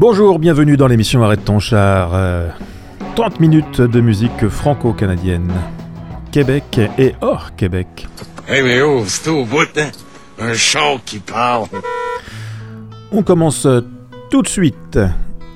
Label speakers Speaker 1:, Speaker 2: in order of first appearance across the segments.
Speaker 1: Bonjour, bienvenue dans l'émission Arrête ton char. 30 euh, minutes de musique franco-canadienne. Québec et hors Québec.
Speaker 2: Hey mais oh, c'est au bout, hein? Un chant qui parle.
Speaker 1: On commence tout de suite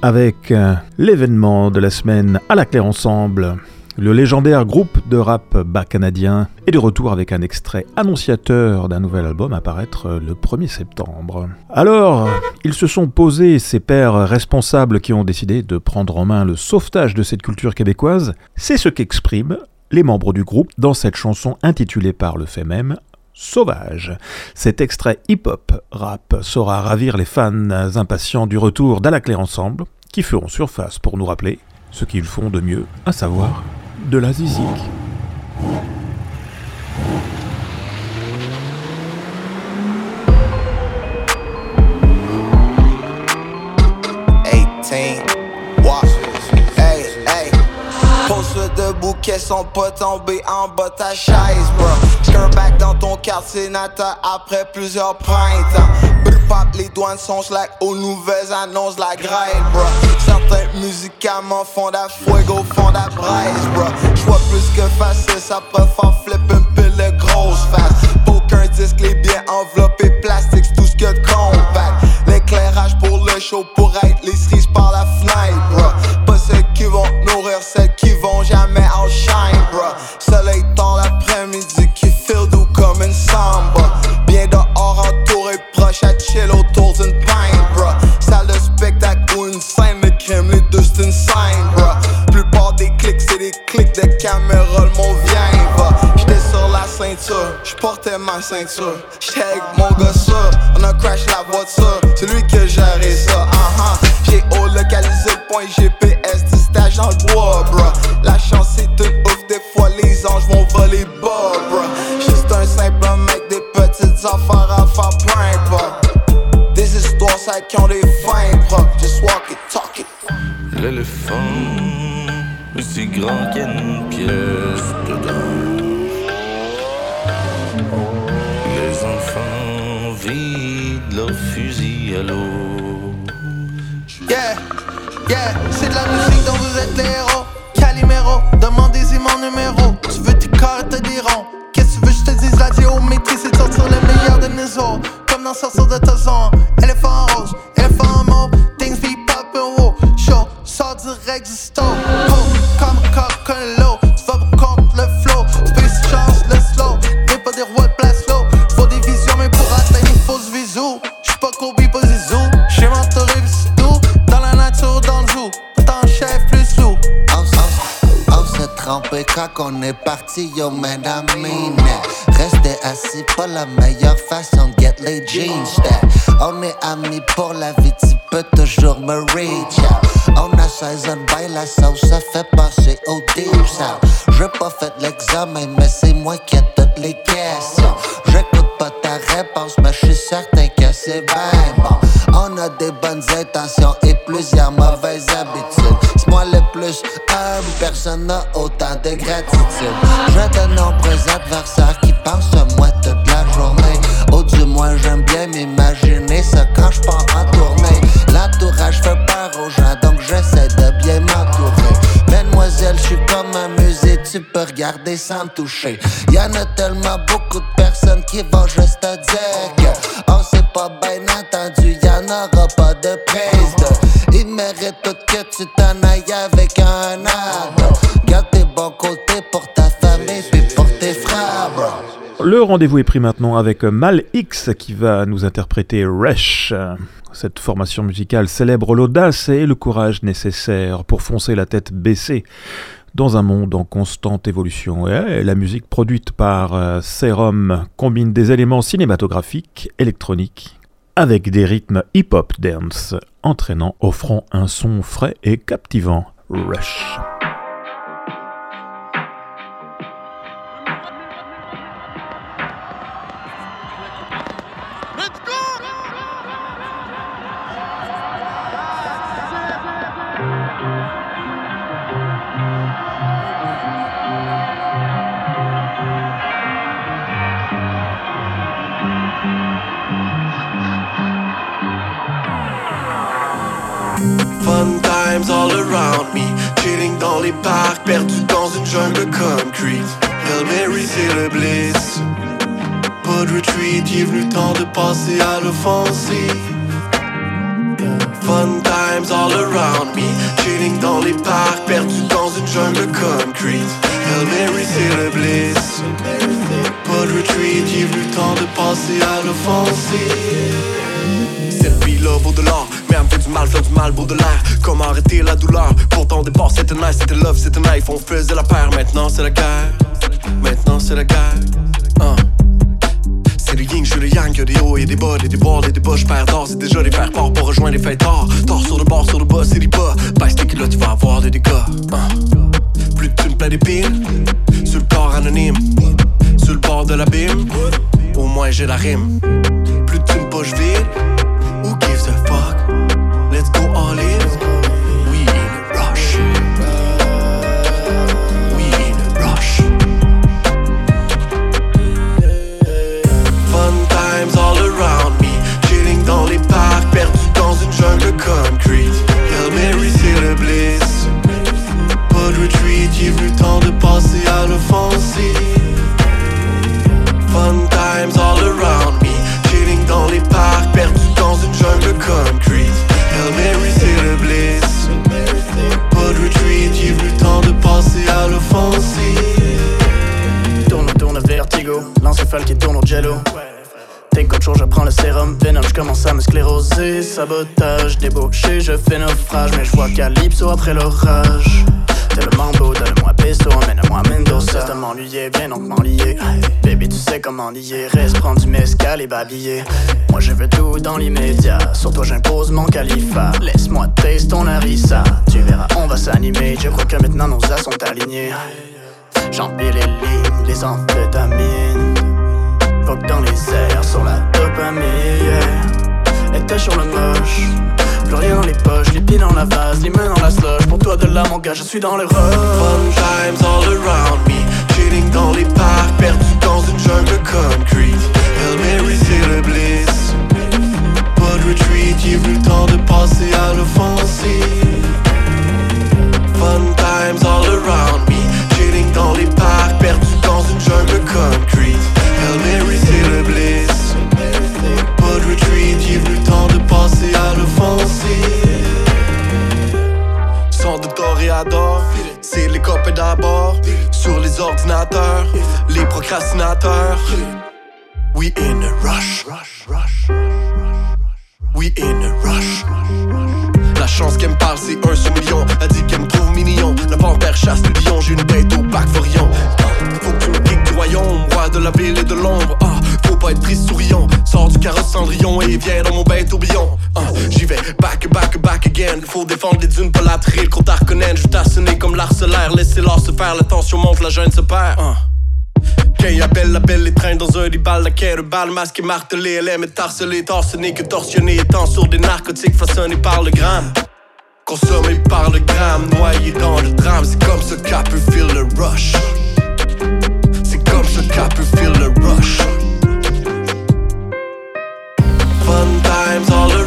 Speaker 1: avec euh, l'événement de la semaine à la Claire Ensemble. Le légendaire groupe de rap bas canadien est de retour avec un extrait annonciateur d'un nouvel album à paraître le 1er septembre. Alors, ils se sont posés, ces pères responsables qui ont décidé de prendre en main le sauvetage de cette culture québécoise, c'est ce qu'expriment les membres du groupe dans cette chanson intitulée par le fait même Sauvage. Cet extrait hip-hop rap saura ravir les fans impatients du retour d'À la Claire Ensemble, qui feront surface pour nous rappeler ce qu'ils font de mieux, à savoir de la zizik.
Speaker 3: Pose debout, qu'elles sont pas tombées en bas ta chaise, bro. J'curre back dans ton quartier natal après plusieurs printemps. Les douanes sont slack aux nouvelles annonces, la grève, bro. Certains médicaments font la fuego, font la braise, bro. J'vois plus que facile, ça peut faire flip un peu le grosse face. Aucun disque, les biens enveloppés, plastique, tout ce que de compact. L'éclairage pour le show, pour être les cerises par la une scène. Plupart des clics, c'est des clics de caméra, le mot vient. J'étais sur la ceinture, j'portais ma ceinture. J'étais mon gars on a crash la voiture, c'est lui qui gérait ça, uh -huh. J'ai haut localisé le point GPS du stage dans le bois, bro. La chance est toute ouf, des fois les anges vont voler bas, bro. Juste un simple mec, des petites affaires à faire prank, bro. Des histoires, ça qui ont des fins propres. Just walk it, talk it.
Speaker 4: L'éléphant est si grand qu'il y a une pièce dedans. Les enfants vident leurs fusils à l'eau.
Speaker 3: Yeah, yeah, c'est de la musique dont vous êtes les héros. Calimero, demandez-y mon numéro. Tu veux tes corps te diront. Qu'est-ce que tu veux, je te dise la géométrie, c'est de sortir le meilleur de nos os. Comme dans sortir de ta zone.
Speaker 5: Est parti, yo it. Rester assis, pas la meilleure façon de get les jeans. On est amis pour la vie, tu peux toujours me reach. On a saison by la sauce, ça fait passer au deep south. J'ai pas fait l'examen, mais c'est moi qui ai toutes les questions. J'écoute pas ta réponse, mais je suis certain que c'est bien. On a des bonnes intentions et plusieurs mauvaises habitudes. Moi le plus humble, personne n'a autant de gratitude. J'ai de nombreux adversaires qui pensent à moi toute la journée. Ou du moins, j'aime bien m'imaginer ça quand je pars en tournée. L'entourage fait peur aux gens, donc j'essaie de bien m'entourer. Mademoiselle, je suis comme un musée, tu peux regarder sans me toucher. Y'en a tellement beaucoup de personnes qui vont juste te dire que on s'est pas bien entendu, y'en aura pas de
Speaker 1: Le rendez-vous est pris maintenant avec Mal X qui va nous interpréter Resh. Cette formation musicale célèbre l'audace et le courage nécessaires pour foncer la tête baissée dans un monde en constante évolution. Et la musique produite par euh, Serum combine des éléments cinématographiques, électroniques, avec des rythmes hip-hop dance, entraînant, offrant un son frais et captivant. Rush.
Speaker 6: Fun times all around me. Chilling dans les parcs, perdu dans une jungle concrete. Hail Mary, c'est le bliss. Pas de retreat, il est venu temps de passer à l'offensive. Cette vie-là vaut de l'or, mais elle me fait du mal, faire du mal, beau de l'air. Comment arrêter la douleur? Pourtant au départ c'était nice, c'était love, c'était knife. On faisait la paire, maintenant c'est la guerre. Maintenant c'est la guerre. Hein. C'est le yin, je suis le yang, y'a des hauts et des bas, et des bords et des bas, j'perds d'or, c'est déjà les faire part pour rejoindre les fêtes tard. Tort sur le bord, sur le bas, c'est les bas. Baisse tes là, tu vas avoir des dégâts. Hein. Plus de thunes, plein d'épines, sur le corps anonyme, sur le bord de l'abîme. Au moins j'ai la rime. Plus de thunes, poche vide.
Speaker 7: Qui tourne au jello. T'es coach, je prends le sérum. Venom, je commence à me scléroser. Sabotage, débauché, je fais naufrage. Mais je vois Calypso après l'orage. Tellement beau, donne-moi pesto, emmène-moi Mendoza. T'as m'ennuyer, viens donc m'enlier. Baby, tu sais comment lier. Reste prendre du mescal et babiller. Moi, je veux tout dans l'immédiat. Sur toi, j'impose mon califat. Laisse-moi taste ton harissa. Tu verras, on va s'animer. Je crois que maintenant nos as sont alignés. J'empile les lignes, les amphétamines. Dans les airs, sur la dopamine. yeah. Était sur le moche. Plus rien dans les poches, les pieds dans la vase, les mains dans la slush. Pour toi de là, mon gars, je suis dans
Speaker 6: Fun
Speaker 7: rush.
Speaker 6: times all défendre les dunes, pas la trille. Qu'on t'a reconnaître, je t'assonner comme l'arcellaire. Laissez-leur se faire, la tension monte, la jeune se perd. Ah. Quand il appelle, appelle les trains dans un ribal, la quai balle, masqué, martelé, elle aime être harcelée, torsionné, que torsionné, étant sur des narcotiques façonnés par le gramme. Consommé par le gramme, noyé dans le drame, c'est comme ça qu'a pu feel le rush. C'est comme ça qu'a pu feel le rush. Fun times all around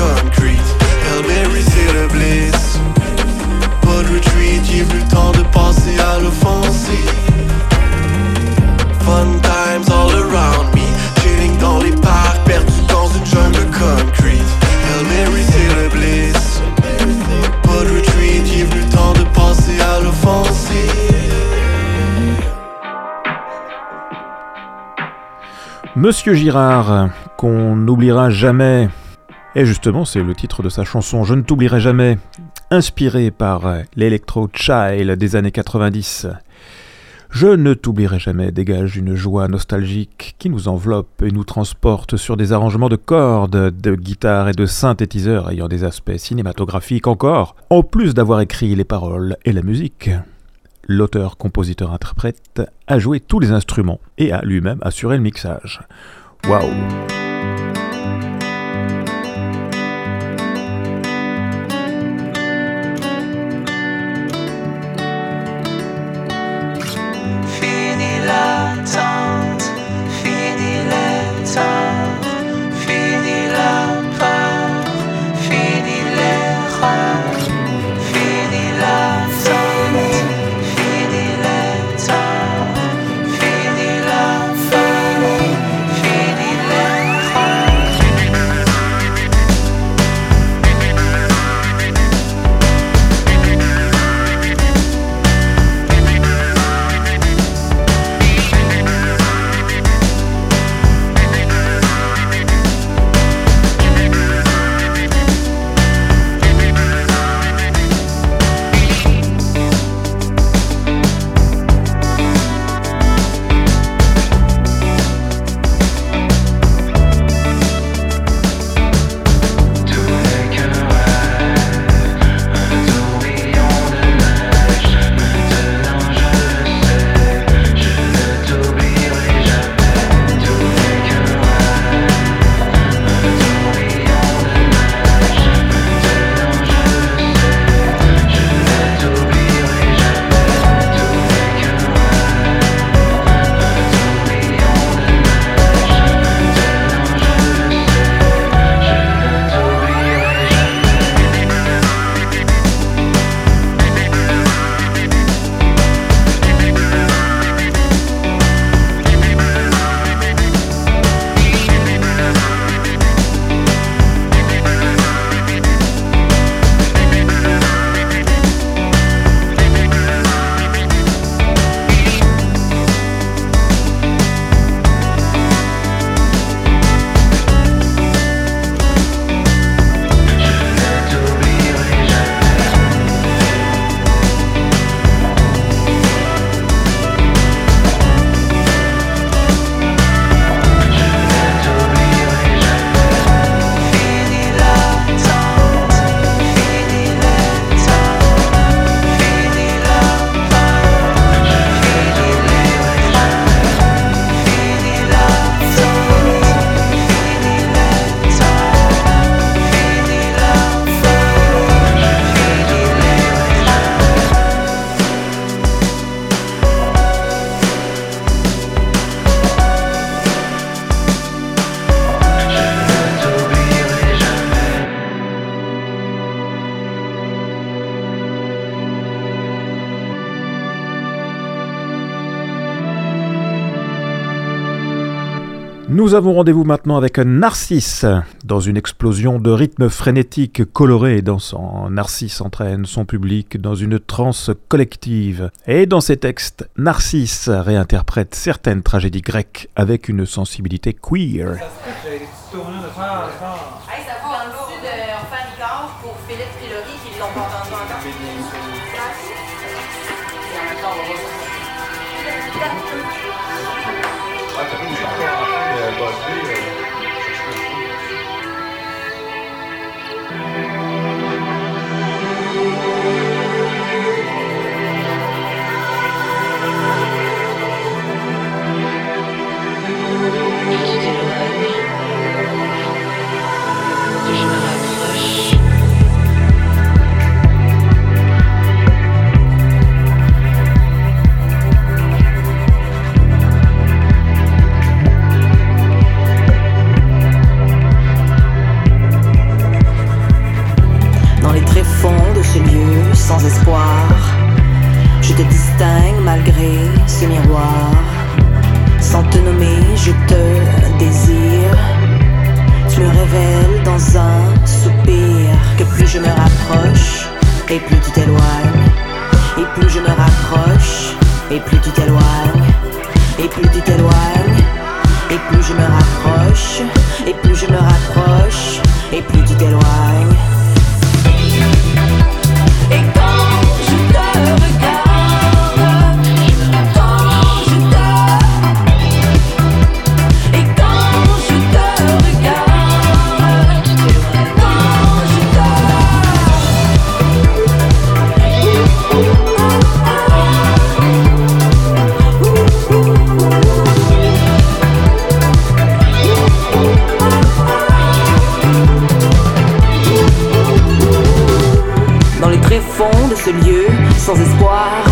Speaker 6: concrete. Hail Mary, c'est le bliss. Pas de retreat, il est venu temps de passer à l'offensive. Fun times all around me, chilling dans les parcs, perdu dans une jungle concrete. Hail Mary, c'est le bliss. Pas de retreat, il est venu temps de passer à l'offensive.
Speaker 1: Monsieur Girard, qu'on n'oubliera jamais. Et justement, c'est le titre de sa chanson Je ne t'oublierai jamais, inspiré par l'Electro Child des années 90. Je ne t'oublierai jamais dégage une joie nostalgique qui nous enveloppe et nous transporte sur des arrangements de cordes, de guitare et de synthétiseurs ayant des aspects cinématographiques encore, en plus d'avoir écrit les paroles et la musique. L'auteur, compositeur, interprète a joué tous les instruments et a lui-même assuré le mixage. Waouh Nous avons rendez-vous maintenant avec Narcisse. Dans une explosion de rythmes frénétiques, colorés et dansants, Narcisse entraîne son public dans une transe collective. Et dans ses textes, Narcisse réinterprète certaines tragédies grecques avec une sensibilité queer.
Speaker 8: Sans espoir. Je te distingue malgré ce miroir. Sans te nommer, je te désire. Tu me révèles dans un soupir que plus je me rapproche et plus tu t'éloignes. Et plus je me rapproche et plus tu t'éloignes. Et plus tu t'éloignes. Et plus je me rapproche, et plus je me rapproche, et plus tu t'éloignes. Sans espoir.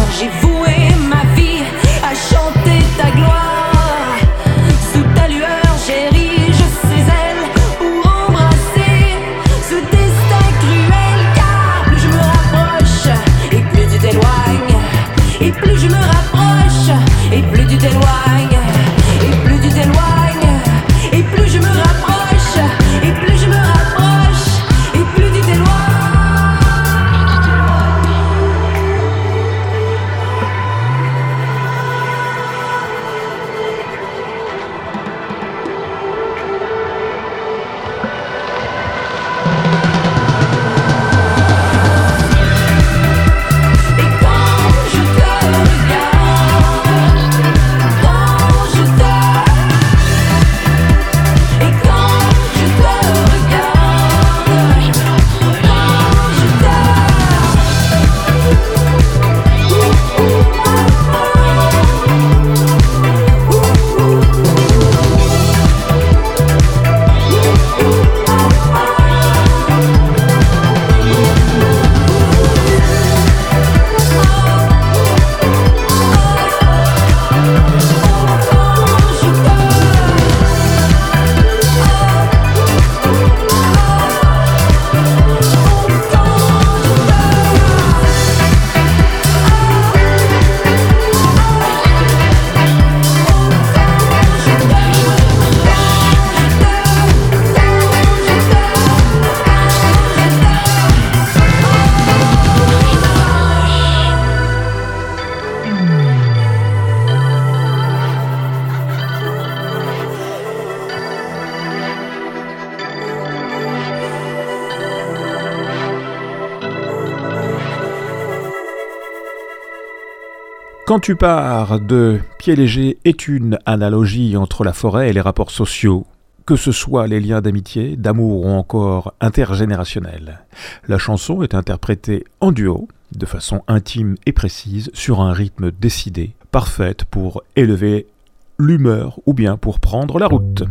Speaker 1: Quand tu pars de Pied léger est une analogie entre la forêt et les rapports sociaux, que ce soit les liens d'amitié, d'amour ou encore intergénérationnels. La chanson est interprétée en duo, de façon intime et précise, sur un rythme décidé, parfaite pour élever l'humeur ou bien pour prendre la route.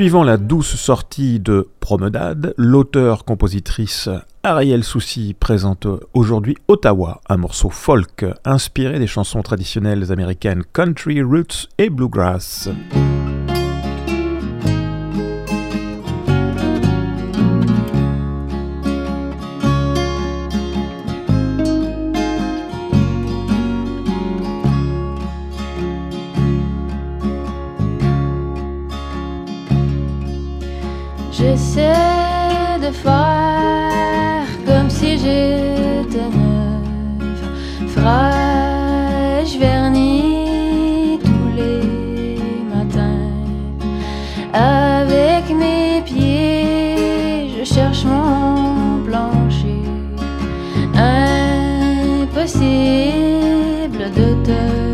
Speaker 1: Suivant la douce sortie de Promenade, l'auteur-compositrice Ariel Soucy présente aujourd'hui Ottawa, un morceau folk inspiré des chansons traditionnelles américaines country, roots et bluegrass.
Speaker 9: J'essaie de faire comme si j'étais neuve, fraîche vernis tous les matins? Avec mes pieds, je cherche mon plancher. Impossible de te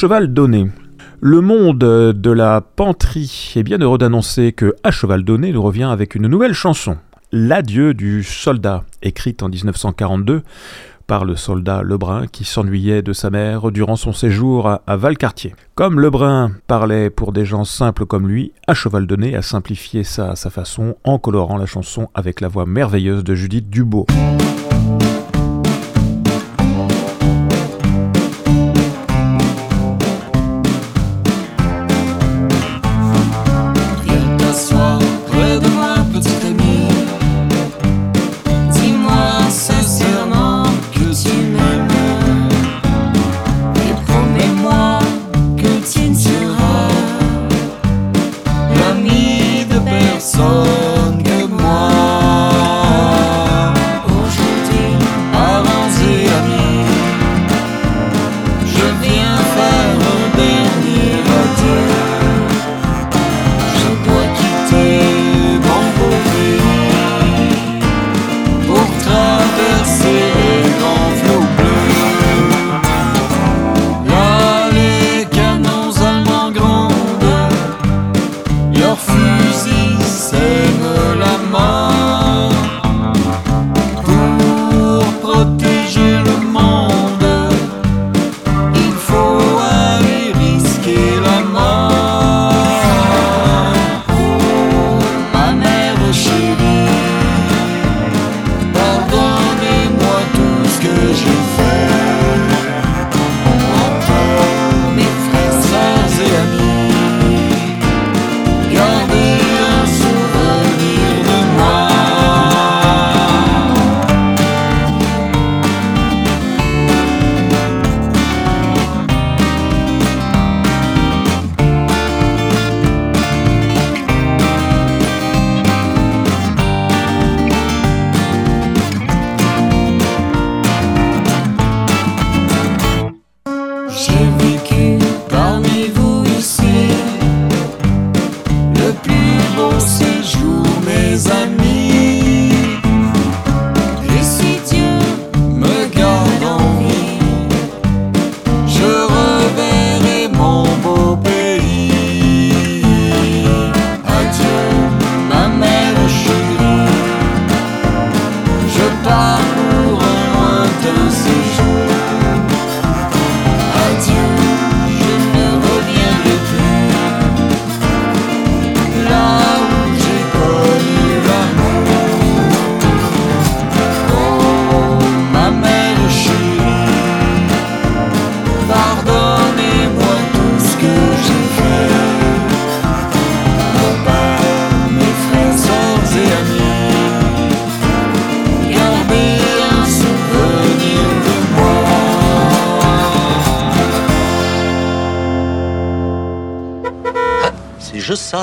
Speaker 1: cheval donné. Le monde de la panterie est bien heureux d'annoncer que À cheval donné nous revient avec une nouvelle chanson, L'adieu du soldat, écrite en 1942 par le soldat Lebrun qui s'ennuyait de sa mère durant son séjour à, Valcartier. Comme Lebrun parlait pour des gens simples comme lui, à cheval donné a simplifié ça à sa façon en colorant la chanson avec la voix merveilleuse de Judith
Speaker 10: Dubourg.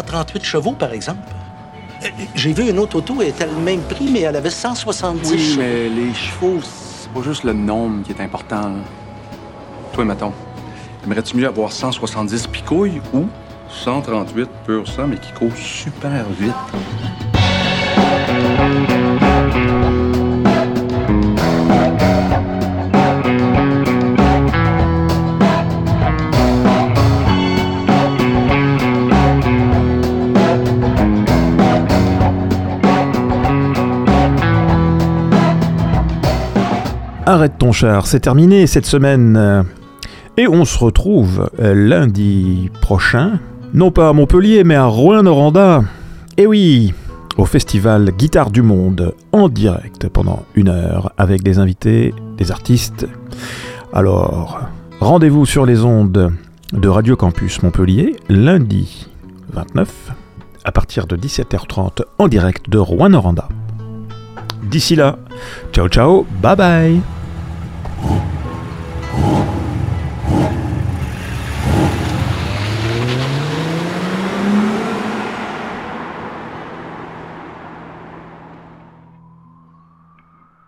Speaker 10: 138 chevaux, par exemple. Euh, j'ai vu une autre auto, elle était le même prix, mais elle avait 170
Speaker 11: oui, mais les chevaux, c'est pas juste le nombre qui est important. Toi, mettons, aimerais-tu mieux avoir 170 picouilles ou 138 pur sang, mais qui courent super vite?
Speaker 1: Arrête ton char, c'est terminé cette semaine. Et on se retrouve lundi prochain, non pas à Montpellier, mais à Rouen-Noranda. Et oui, au festival Guitare du Monde, en direct pendant une heure, avec des invités, des artistes. Alors, rendez-vous sur les ondes de Radio Campus Montpellier, lundi 29, à partir de 17h30, en direct de Rouen-Noranda. D'ici là, ciao ciao, bye bye Oh.